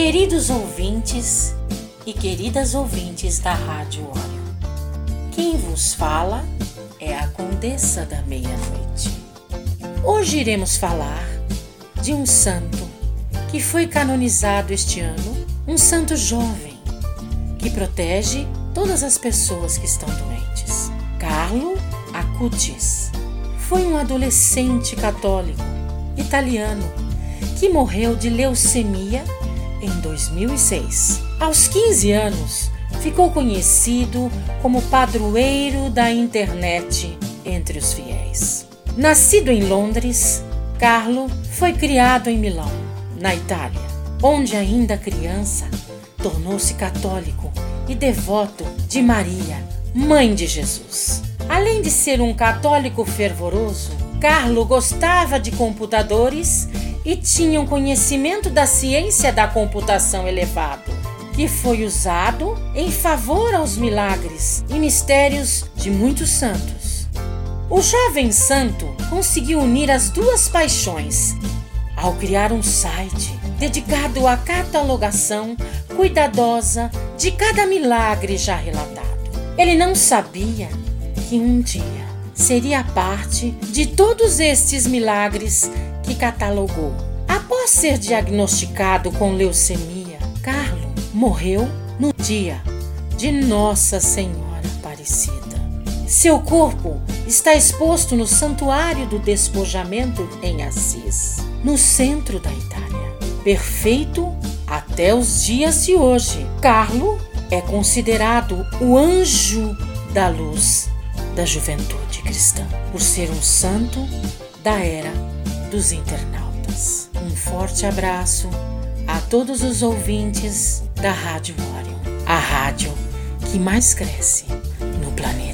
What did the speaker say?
Queridos ouvintes e queridas ouvintes da Rádio Óleo, quem vos fala é a Condessa da Meia-Noite. Hoje iremos falar de um santo que foi canonizado este ano, um santo jovem que protege todas as pessoas que estão doentes. Carlo Acutis foi um adolescente católico italiano que morreu de leucemia em 2006. Aos 15 anos, ficou conhecido como padroeiro da internet entre os fiéis. Nascido em Londres, Carlo foi criado em Milão, na Itália, onde ainda criança tornou-se católico e devoto de Maria, mãe de Jesus. Além de ser um católico fervoroso, Carlo gostava de computadores e tinha um conhecimento da ciência da computação elevado, que foi usado em favor aos milagres e mistérios de muitos santos. O jovem santo conseguiu unir as duas paixões ao criar um site dedicado à catalogação cuidadosa de cada milagre já relatado. Ele não sabia que um dia seria parte de todos estes milagres que catalogou. Após ser diagnosticado com leucemia, Carlo morreu no dia de Nossa Senhora Aparecida. Seu corpo está exposto no Santuário do Despojamento em Assis, no centro da Itália. Perfeito até os dias de hoje. Carlo é considerado o anjo da luz da juventude cristã, por ser um santo da era dos internautas. Um forte abraço a todos os ouvintes da Rádio Orion, a rádio que mais cresce no planeta.